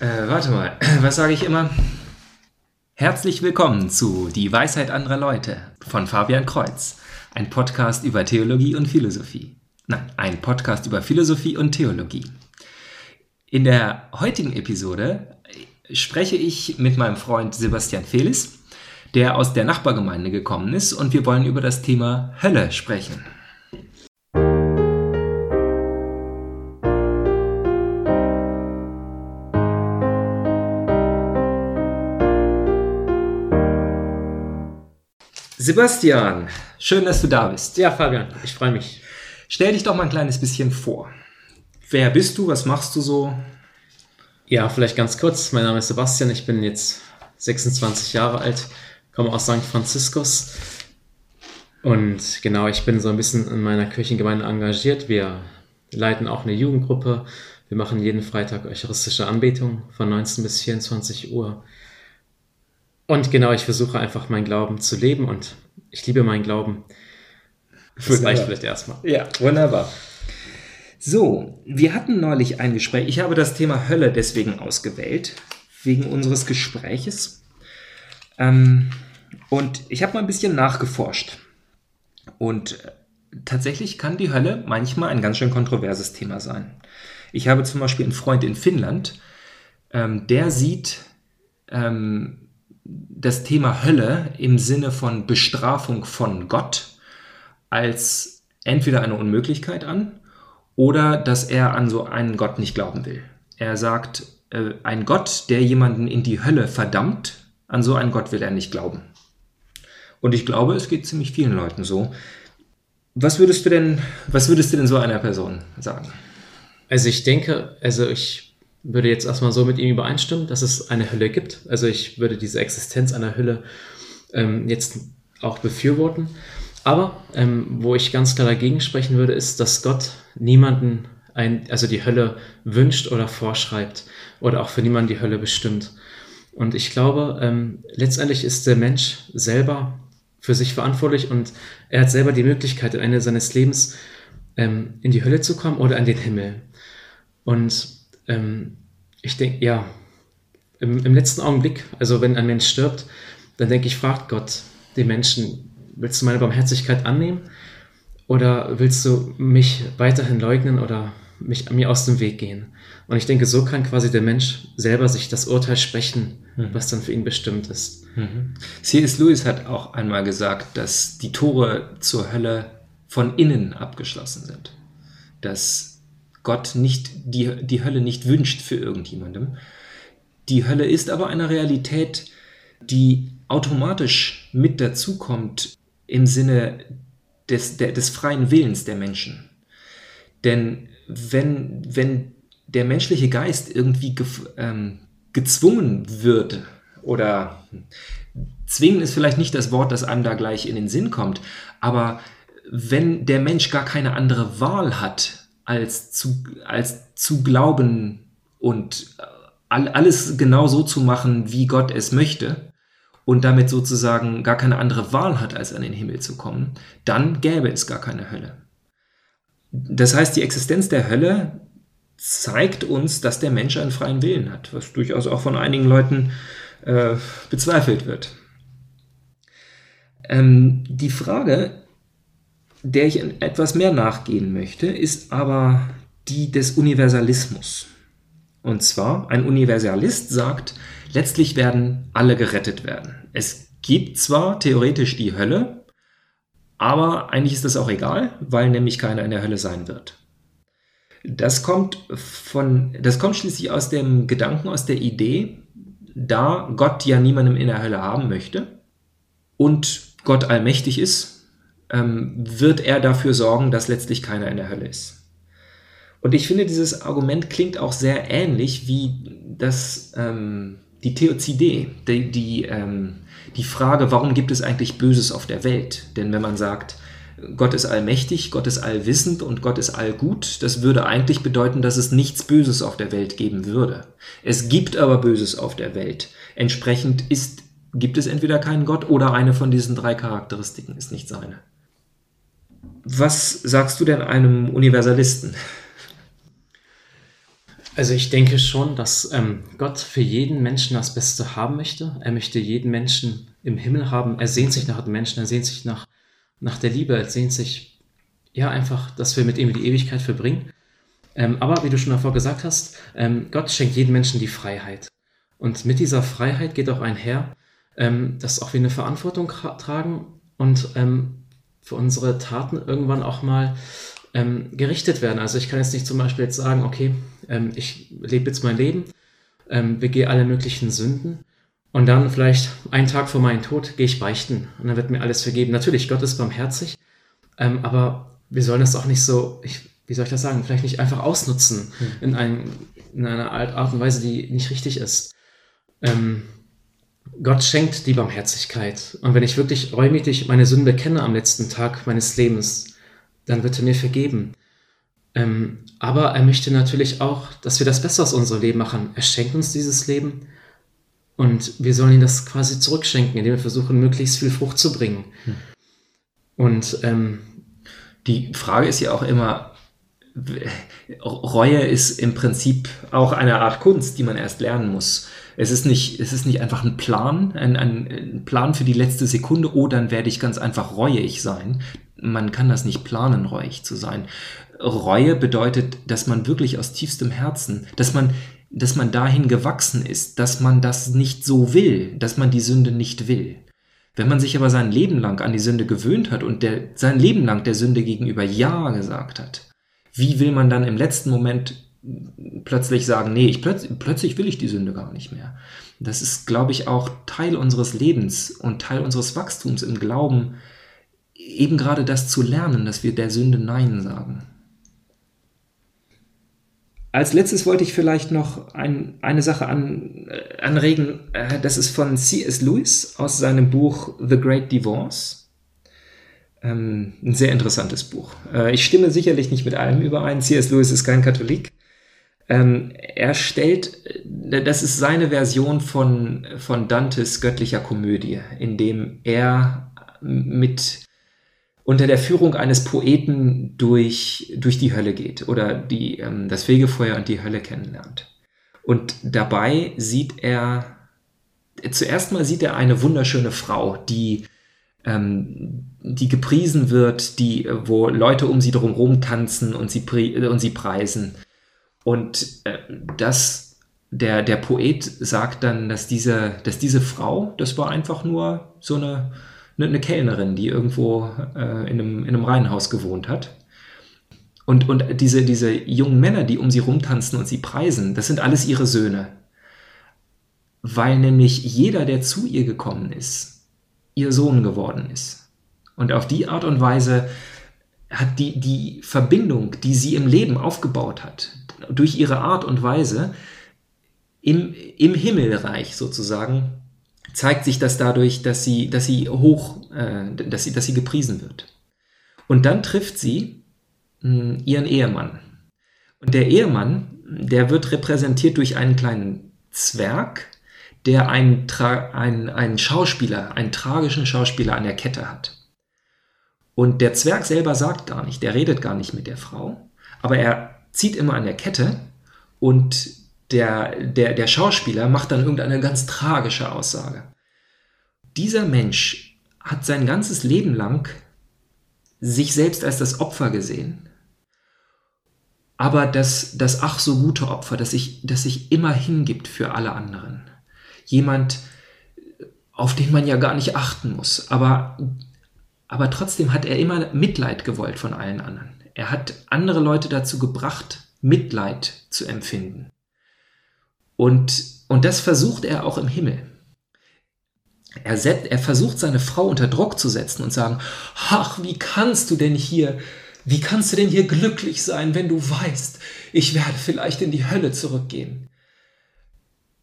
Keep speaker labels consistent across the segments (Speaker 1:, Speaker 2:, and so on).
Speaker 1: Äh, warte mal, was sage ich immer? Herzlich willkommen zu Die Weisheit anderer Leute von Fabian Kreuz. Ein Podcast über Theologie und Philosophie. Nein, ein Podcast über Philosophie und Theologie. In der heutigen Episode spreche ich mit meinem Freund Sebastian Felis, der aus der Nachbargemeinde gekommen ist und wir wollen über das Thema Hölle sprechen. Sebastian, schön, dass du da bist.
Speaker 2: Ja, Fabian, ich freue mich.
Speaker 1: Stell dich doch mal ein kleines bisschen vor. Wer bist du? Was machst du so?
Speaker 2: Ja, vielleicht ganz kurz. Mein Name ist Sebastian. Ich bin jetzt 26 Jahre alt, komme aus St. Franziskus. Und genau, ich bin so ein bisschen in meiner Kirchengemeinde engagiert. Wir leiten auch eine Jugendgruppe. Wir machen jeden Freitag eucharistische Anbetung von 19 bis 24 Uhr. Und genau, ich versuche einfach meinen Glauben zu leben und ich liebe meinen Glauben.
Speaker 1: Das wunderbar. reicht vielleicht erstmal. Ja, wunderbar. So, wir hatten neulich ein Gespräch. Ich habe das Thema Hölle deswegen ausgewählt, wegen unseres Gespräches. Ähm, und ich habe mal ein bisschen nachgeforscht. Und tatsächlich kann die Hölle manchmal ein ganz schön kontroverses Thema sein. Ich habe zum Beispiel einen Freund in Finnland, ähm, der sieht ähm, das Thema Hölle im Sinne von Bestrafung von Gott als entweder eine Unmöglichkeit an oder dass er an so einen Gott nicht glauben will. Er sagt, äh, ein Gott, der jemanden in die Hölle verdammt, an so einen Gott will er nicht glauben. Und ich glaube, es geht ziemlich vielen Leuten so. Was würdest du denn, was würdest du denn so einer Person sagen?
Speaker 2: Also ich denke, also ich würde jetzt erstmal so mit ihm übereinstimmen, dass es eine Hölle gibt. Also ich würde diese Existenz einer Hölle ähm, jetzt auch befürworten. Aber ähm, wo ich ganz klar dagegen sprechen würde, ist, dass Gott niemanden ein, also die Hölle wünscht oder vorschreibt oder auch für niemanden die Hölle bestimmt. Und ich glaube, ähm, letztendlich ist der Mensch selber für sich verantwortlich und er hat selber die Möglichkeit, am Ende seines Lebens ähm, in die Hölle zu kommen oder in den Himmel. Und ähm, ich denke, ja, im, im, letzten Augenblick, also wenn ein Mensch stirbt, dann denke ich, fragt Gott den Menschen, willst du meine Barmherzigkeit annehmen oder willst du mich weiterhin leugnen oder mich mir aus dem Weg gehen? Und ich denke, so kann quasi der Mensch selber sich das Urteil sprechen, mhm. was dann für ihn bestimmt ist.
Speaker 1: Mhm. C.S. Lewis hat auch einmal gesagt, dass die Tore zur Hölle von innen abgeschlossen sind. Dass Gott nicht die, die Hölle nicht wünscht für irgendjemandem. Die Hölle ist aber eine Realität, die automatisch mit dazukommt im Sinne des, der, des freien Willens der Menschen. Denn wenn, wenn der menschliche Geist irgendwie ge, ähm, gezwungen wird, oder zwingen ist vielleicht nicht das Wort, das einem da gleich in den Sinn kommt, aber wenn der Mensch gar keine andere Wahl hat, als zu, als zu glauben und äh, alles genau so zu machen, wie Gott es möchte und damit sozusagen gar keine andere Wahl hat, als an den Himmel zu kommen, dann gäbe es gar keine Hölle. Das heißt, die Existenz der Hölle zeigt uns, dass der Mensch einen freien Willen hat, was durchaus auch von einigen Leuten äh, bezweifelt wird. Ähm, die Frage der ich etwas mehr nachgehen möchte, ist aber die des Universalismus. Und zwar, ein Universalist sagt, letztlich werden alle gerettet werden. Es gibt zwar theoretisch die Hölle, aber eigentlich ist das auch egal, weil nämlich keiner in der Hölle sein wird. Das kommt von, das kommt schließlich aus dem Gedanken, aus der Idee, da Gott ja niemandem in der Hölle haben möchte und Gott allmächtig ist, wird er dafür sorgen, dass letztlich keiner in der Hölle ist. Und ich finde, dieses Argument klingt auch sehr ähnlich wie das, ähm, die Theozidee, die, die, ähm, die Frage, warum gibt es eigentlich Böses auf der Welt? Denn wenn man sagt, Gott ist allmächtig, Gott ist allwissend und Gott ist allgut, das würde eigentlich bedeuten, dass es nichts Böses auf der Welt geben würde. Es gibt aber Böses auf der Welt. Entsprechend ist, gibt es entweder keinen Gott oder eine von diesen drei Charakteristiken ist nicht seine. Was sagst du denn einem Universalisten?
Speaker 2: Also ich denke schon, dass ähm, Gott für jeden Menschen das Beste haben möchte. Er möchte jeden Menschen im Himmel haben. Er sehnt sich nach den Menschen, er sehnt sich nach, nach der Liebe, er sehnt sich ja einfach, dass wir mit ihm die Ewigkeit verbringen. Ähm, aber wie du schon davor gesagt hast, ähm, Gott schenkt jedem Menschen die Freiheit. Und mit dieser Freiheit geht auch einher, ähm, dass auch wir eine Verantwortung tragen und ähm, für unsere Taten irgendwann auch mal ähm, gerichtet werden. Also ich kann jetzt nicht zum Beispiel jetzt sagen, okay, ähm, ich lebe jetzt mein Leben, begehe alle möglichen Sünden und dann vielleicht einen Tag vor meinem Tod gehe ich beichten und dann wird mir alles vergeben. Natürlich, Gott ist barmherzig, aber wir sollen das auch nicht so, ich, wie soll ich das sagen, vielleicht nicht einfach ausnutzen hm. in, einem, in einer Art und Weise, die nicht richtig ist. Ähm, Gott schenkt die Barmherzigkeit. Und wenn ich wirklich reumütig meine Sünden bekenne am letzten Tag meines Lebens, dann wird er mir vergeben. Ähm, aber er möchte natürlich auch, dass wir das Beste aus unserem Leben machen. Er schenkt uns dieses Leben und wir sollen ihm das quasi zurückschenken, indem wir versuchen, möglichst viel Frucht zu bringen. Hm.
Speaker 1: Und ähm, die Frage ist ja auch immer, Reue ist im Prinzip auch eine Art Kunst, die man erst lernen muss. Es ist nicht, es ist nicht einfach ein Plan, ein, ein Plan für die letzte Sekunde, oh, dann werde ich ganz einfach reuig sein. Man kann das nicht planen, reuig zu sein. Reue bedeutet, dass man wirklich aus tiefstem Herzen, dass man, dass man dahin gewachsen ist, dass man das nicht so will, dass man die Sünde nicht will. Wenn man sich aber sein Leben lang an die Sünde gewöhnt hat und der, sein Leben lang der Sünde gegenüber Ja gesagt hat, wie will man dann im letzten Moment plötzlich sagen, nee, ich plötz plötzlich will ich die Sünde gar nicht mehr. Das ist, glaube ich, auch Teil unseres Lebens und Teil unseres Wachstums im Glauben, eben gerade das zu lernen, dass wir der Sünde Nein sagen. Als letztes wollte ich vielleicht noch ein, eine Sache an, äh, anregen. Äh, das ist von C.S. Lewis aus seinem Buch The Great Divorce. Ähm, ein sehr interessantes Buch. Äh, ich stimme sicherlich nicht mit allem überein. C.S. Lewis ist kein Katholik. Ähm, er stellt, das ist seine Version von, von Dantes göttlicher Komödie, in dem er mit unter der Führung eines Poeten durch, durch die Hölle geht oder die, ähm, das Fegefeuer und die Hölle kennenlernt. Und dabei sieht er, zuerst mal sieht er eine wunderschöne Frau, die, ähm, die gepriesen wird, die, wo Leute um sie drum tanzen und sie, und sie preisen. Und äh, das, der, der Poet sagt dann, dass diese, dass diese Frau, das war einfach nur so eine, eine, eine Kellnerin, die irgendwo äh, in, einem, in einem Reihenhaus gewohnt hat. Und, und diese, diese jungen Männer, die um sie rumtanzen und sie preisen, das sind alles ihre Söhne. Weil nämlich jeder, der zu ihr gekommen ist, ihr Sohn geworden ist. Und auf die Art und Weise hat die, die Verbindung, die sie im Leben aufgebaut hat, durch ihre Art und Weise im, im Himmelreich sozusagen zeigt sich das dadurch, dass sie, dass sie hoch, äh, dass sie, dass sie gepriesen wird. Und dann trifft sie mh, hm, ihren Ehemann. Und der Ehemann, der wird repräsentiert durch einen kleinen Zwerg, der einen, einen, einen Schauspieler, einen tragischen Schauspieler an der Kette hat. Und der Zwerg selber sagt gar nicht, der redet gar nicht mit der Frau, aber er zieht immer an der Kette und der, der, der Schauspieler macht dann irgendeine ganz tragische Aussage. Dieser Mensch hat sein ganzes Leben lang sich selbst als das Opfer gesehen. Aber das, das ach so gute Opfer, das sich, das sich immer hingibt für alle anderen. Jemand, auf den man ja gar nicht achten muss. Aber, aber trotzdem hat er immer Mitleid gewollt von allen anderen. Er hat andere Leute dazu gebracht, Mitleid zu empfinden. Und, und das versucht er auch im Himmel. Er, set, er versucht seine Frau unter Druck zu setzen und sagen, ach, wie kannst du denn hier, wie kannst du denn hier glücklich sein, wenn du weißt, ich werde vielleicht in die Hölle zurückgehen.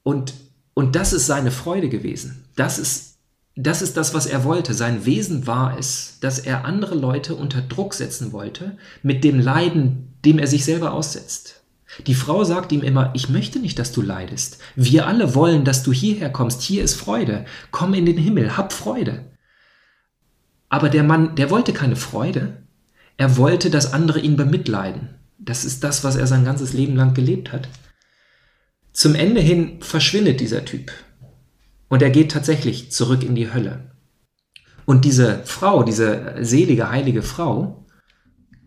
Speaker 1: Und, und das ist seine Freude gewesen. Das ist das ist das, was er wollte. Sein Wesen war es, dass er andere Leute unter Druck setzen wollte mit dem Leiden, dem er sich selber aussetzt. Die Frau sagt ihm immer, ich möchte nicht, dass du leidest. Wir alle wollen, dass du hierher kommst. Hier ist Freude. Komm in den Himmel, hab Freude. Aber der Mann, der wollte keine Freude. Er wollte, dass andere ihn bemitleiden. Das ist das, was er sein ganzes Leben lang gelebt hat. Zum Ende hin verschwindet dieser Typ. Und er geht tatsächlich zurück in die Hölle. Und diese Frau, diese selige, heilige Frau,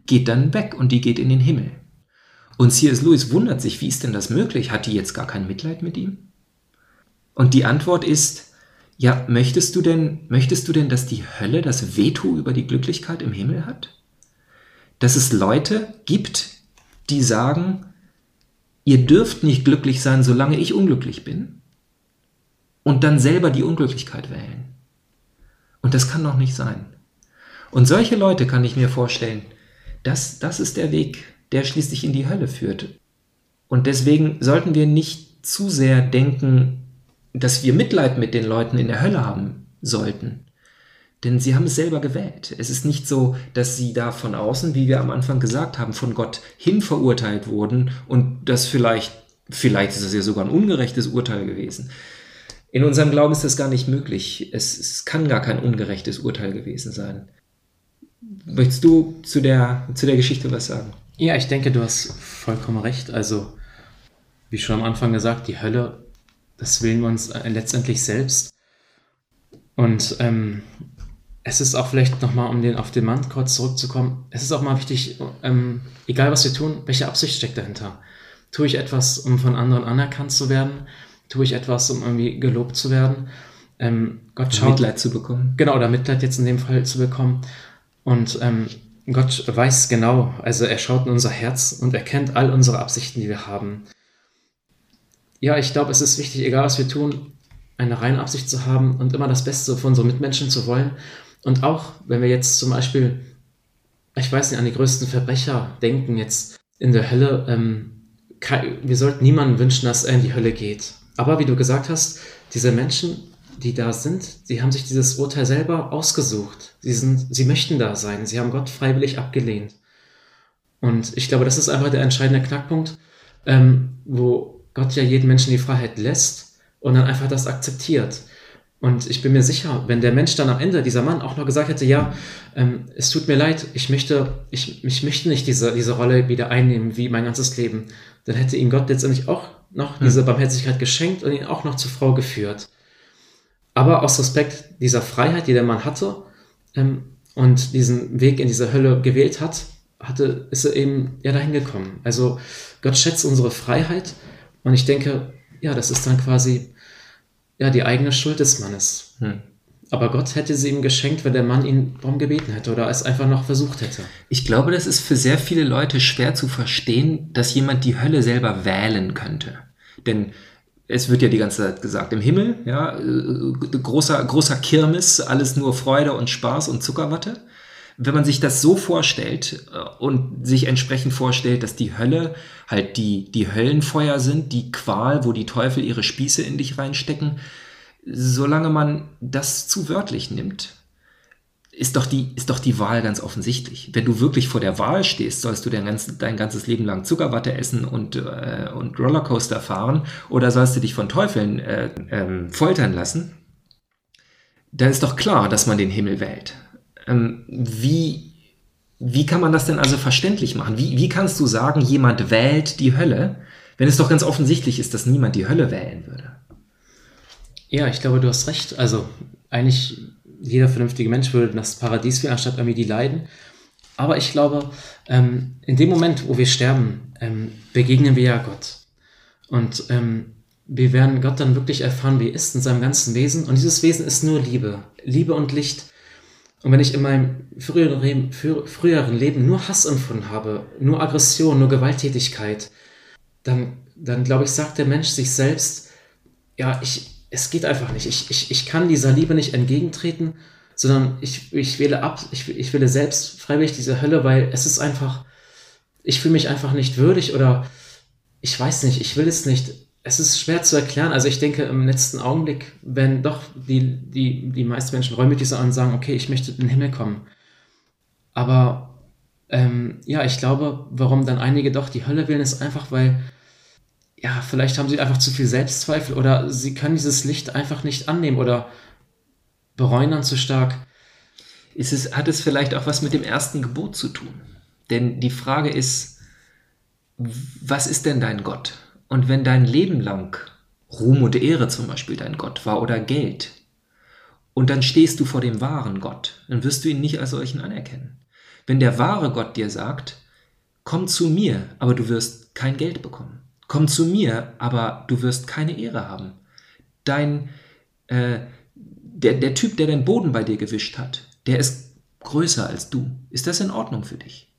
Speaker 1: geht dann weg und die geht in den Himmel. Und C.S. Lewis wundert sich, wie ist denn das möglich? Hat die jetzt gar kein Mitleid mit ihm? Und die Antwort ist, ja, möchtest du denn, möchtest du denn, dass die Hölle das Veto über die Glücklichkeit im Himmel hat? Dass es Leute gibt, die sagen, ihr dürft nicht glücklich sein, solange ich unglücklich bin, und dann selber die Unglücklichkeit wählen. Und das kann doch nicht sein. Und solche Leute kann ich mir vorstellen, das, das ist der Weg, der schließlich in die Hölle führt. Und deswegen sollten wir nicht zu sehr denken, dass wir Mitleid mit den Leuten in der Hölle haben sollten. Denn sie haben es selber gewählt. Es ist nicht so, dass sie da von außen, wie wir am Anfang gesagt haben, von Gott hin verurteilt wurden und das vielleicht, vielleicht ist es ja sogar ein ungerechtes Urteil gewesen. In unserem Glauben ist das gar nicht möglich. Es, es kann gar kein ungerechtes Urteil gewesen sein. Möchtest du zu der, zu der Geschichte was sagen?
Speaker 2: Ja, ich denke, du hast vollkommen recht. Also, wie schon am Anfang gesagt, die Hölle, das wählen wir uns äh, letztendlich selbst. Und ähm, es ist auch vielleicht nochmal, um den, auf den Mann kurz zurückzukommen, es ist auch mal wichtig, ähm, egal was wir tun, welche Absicht steckt dahinter. Tue ich etwas, um von anderen anerkannt zu werden? Tue ich etwas, um irgendwie gelobt zu werden?
Speaker 1: Ähm, Gott schaut, Mitleid zu bekommen.
Speaker 2: Genau, oder Mitleid jetzt in dem Fall zu bekommen. Und ähm, Gott weiß genau, also er schaut in unser Herz und erkennt all unsere Absichten, die wir haben. Ja, ich glaube, es ist wichtig, egal was wir tun, eine reine Absicht zu haben und immer das Beste für unsere Mitmenschen zu wollen. Und auch, wenn wir jetzt zum Beispiel, ich weiß nicht, an die größten Verbrecher denken, jetzt in der Hölle, ähm, wir sollten niemandem wünschen, dass er in die Hölle geht. Aber wie du gesagt hast, diese Menschen die da sind, die haben sich dieses Urteil selber ausgesucht. Sie, sind, sie möchten da sein. Sie haben Gott freiwillig abgelehnt. Und ich glaube, das ist einfach der entscheidende Knackpunkt, ähm, wo Gott ja jeden Menschen die Freiheit lässt und dann einfach das akzeptiert. Und ich bin mir sicher, wenn der Mensch dann am Ende, dieser Mann, auch noch gesagt hätte, ja, ähm, es tut mir leid, ich möchte, ich, ich möchte nicht diese, diese Rolle wieder einnehmen wie mein ganzes Leben, dann hätte ihm Gott letztendlich auch noch hm. diese Barmherzigkeit geschenkt und ihn auch noch zur Frau geführt aber aus Respekt dieser Freiheit, die der Mann hatte ähm, und diesen Weg in diese Hölle gewählt hat, hatte, ist er eben ja dahin gekommen. Also Gott schätzt unsere Freiheit und ich denke, ja, das ist dann quasi ja die eigene Schuld des Mannes. Hm. Aber Gott hätte sie ihm geschenkt, wenn der Mann ihn darum gebeten hätte oder es einfach noch versucht hätte.
Speaker 1: Ich glaube, das ist für sehr viele Leute schwer zu verstehen, dass jemand die Hölle selber wählen könnte. Denn es wird ja die ganze Zeit gesagt, im Himmel, ja, äh, großer, großer Kirmes, alles nur Freude und Spaß und Zuckerwatte. Wenn man sich das so vorstellt äh, und sich entsprechend vorstellt, dass die Hölle halt die, die Höllenfeuer sind, die Qual, wo die Teufel ihre Spieße in dich reinstecken, solange man das zu wörtlich nimmt, ist doch, die, ist doch die Wahl ganz offensichtlich. Wenn du wirklich vor der Wahl stehst, sollst du dein, ganz, dein ganzes Leben lang Zuckerwatte essen und, äh, und Rollercoaster fahren oder sollst du dich von Teufeln äh, ähm, foltern lassen, dann ist doch klar, dass man den Himmel wählt. Ähm, wie, wie kann man das denn also verständlich machen? Wie, wie kannst du sagen, jemand wählt die Hölle, wenn es doch ganz offensichtlich ist, dass niemand die Hölle wählen würde?
Speaker 2: Ja, ich glaube, du hast recht. Also eigentlich jeder vernünftige Mensch würde das Paradies wählen, anstatt irgendwie die Leiden. Aber ich glaube, ähm, in dem Moment, wo wir sterben, ähm, begegnen wir ja Gott. Und ähm, wir werden Gott dann wirklich erfahren, wie er ist in seinem ganzen Wesen. Und dieses Wesen ist nur Liebe. Liebe und Licht. Und wenn ich in meinem früheren Leben, nur Hass empfunden habe, nur Aggression, nur Gewalttätigkeit, dann, dann glaube ich, sagt der Mensch sich selbst, ja, ich, es geht einfach nicht. Ich, ich, ich kann dieser Liebe nicht entgegentreten, sondern ich, ich wähle ab, ich, ich wähle selbst freiwillig diese Hölle, weil es ist einfach, ich fühle mich einfach nicht würdig oder ich weiß nicht, ich will es nicht. Es ist schwer zu erklären. Also ich denke, im letzten Augenblick, wenn doch die, die, die meisten Menschen reumütig sind und sagen, okay, ich möchte in den Himmel kommen. Aber ähm, ja, ich glaube, warum dann einige doch die Hölle wählen, ist einfach, weil ja, vielleicht haben sie einfach zu viel Selbstzweifel oder sie können dieses Licht einfach nicht annehmen oder bereuen dann zu stark.
Speaker 1: Ist es, hat es vielleicht auch was mit dem ersten Gebot zu tun? Denn die Frage ist, was ist denn dein Gott? Und wenn dein Leben lang Ruhm und Ehre zum Beispiel dein Gott war oder Geld, und dann stehst du vor dem wahren Gott, dann wirst du ihn nicht als solchen anerkennen. Wenn der wahre Gott dir sagt, komm zu mir, aber du wirst kein Geld bekommen. Komm zu mir, aber du wirst keine Ehre haben. Dein, äh, der, der Typ, der den Boden bei dir gewischt hat, der ist größer als du. Ist das in Ordnung für dich?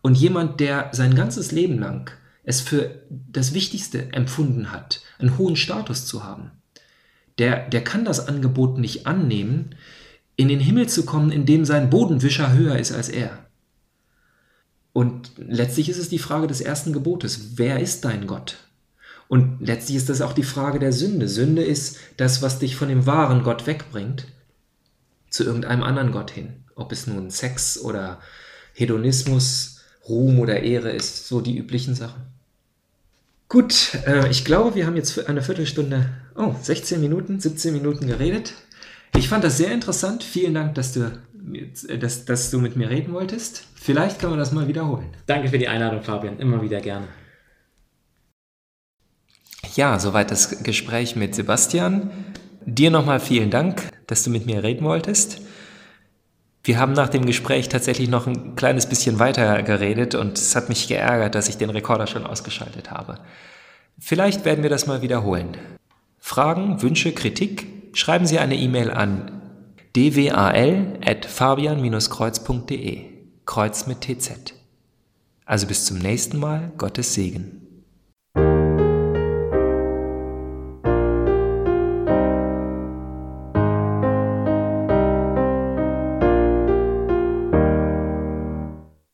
Speaker 1: Und jemand, der sein ganzes Leben lang es für das Wichtigste empfunden hat, einen hohen Status zu haben, der, der kann das Angebot nicht annehmen, in den Himmel zu kommen, in dem sein Bodenwischer höher ist als er. Und letztlich ist es die Frage des ersten Gebotes. Wer ist dein Gott? Und letztlich ist das auch die Frage der Sünde. Sünde ist das, was dich von dem wahren Gott wegbringt, zu irgendeinem anderen Gott hin. Ob es nun Sex oder Hedonismus, Ruhm oder Ehre ist, so die üblichen Sachen. Gut, äh, ich glaube, wir haben jetzt eine Viertelstunde, oh, 16 Minuten, 17 Minuten geredet. Ich fand das sehr interessant. Vielen Dank, dass du, dass, dass du mit mir reden wolltest. Vielleicht können wir das mal wiederholen.
Speaker 2: Danke für die Einladung, Fabian. Immer wieder gerne.
Speaker 1: Ja, soweit das Gespräch mit Sebastian. Dir nochmal vielen Dank, dass du mit mir reden wolltest. Wir haben nach dem Gespräch tatsächlich noch ein kleines bisschen weiter geredet und es hat mich geärgert, dass ich den Rekorder schon ausgeschaltet habe. Vielleicht werden wir das mal wiederholen. Fragen, Wünsche, Kritik? Schreiben Sie eine E-Mail an dwal.fabian-kreuz.de. Kreuz mit TZ. Also bis zum nächsten Mal, Gottes Segen.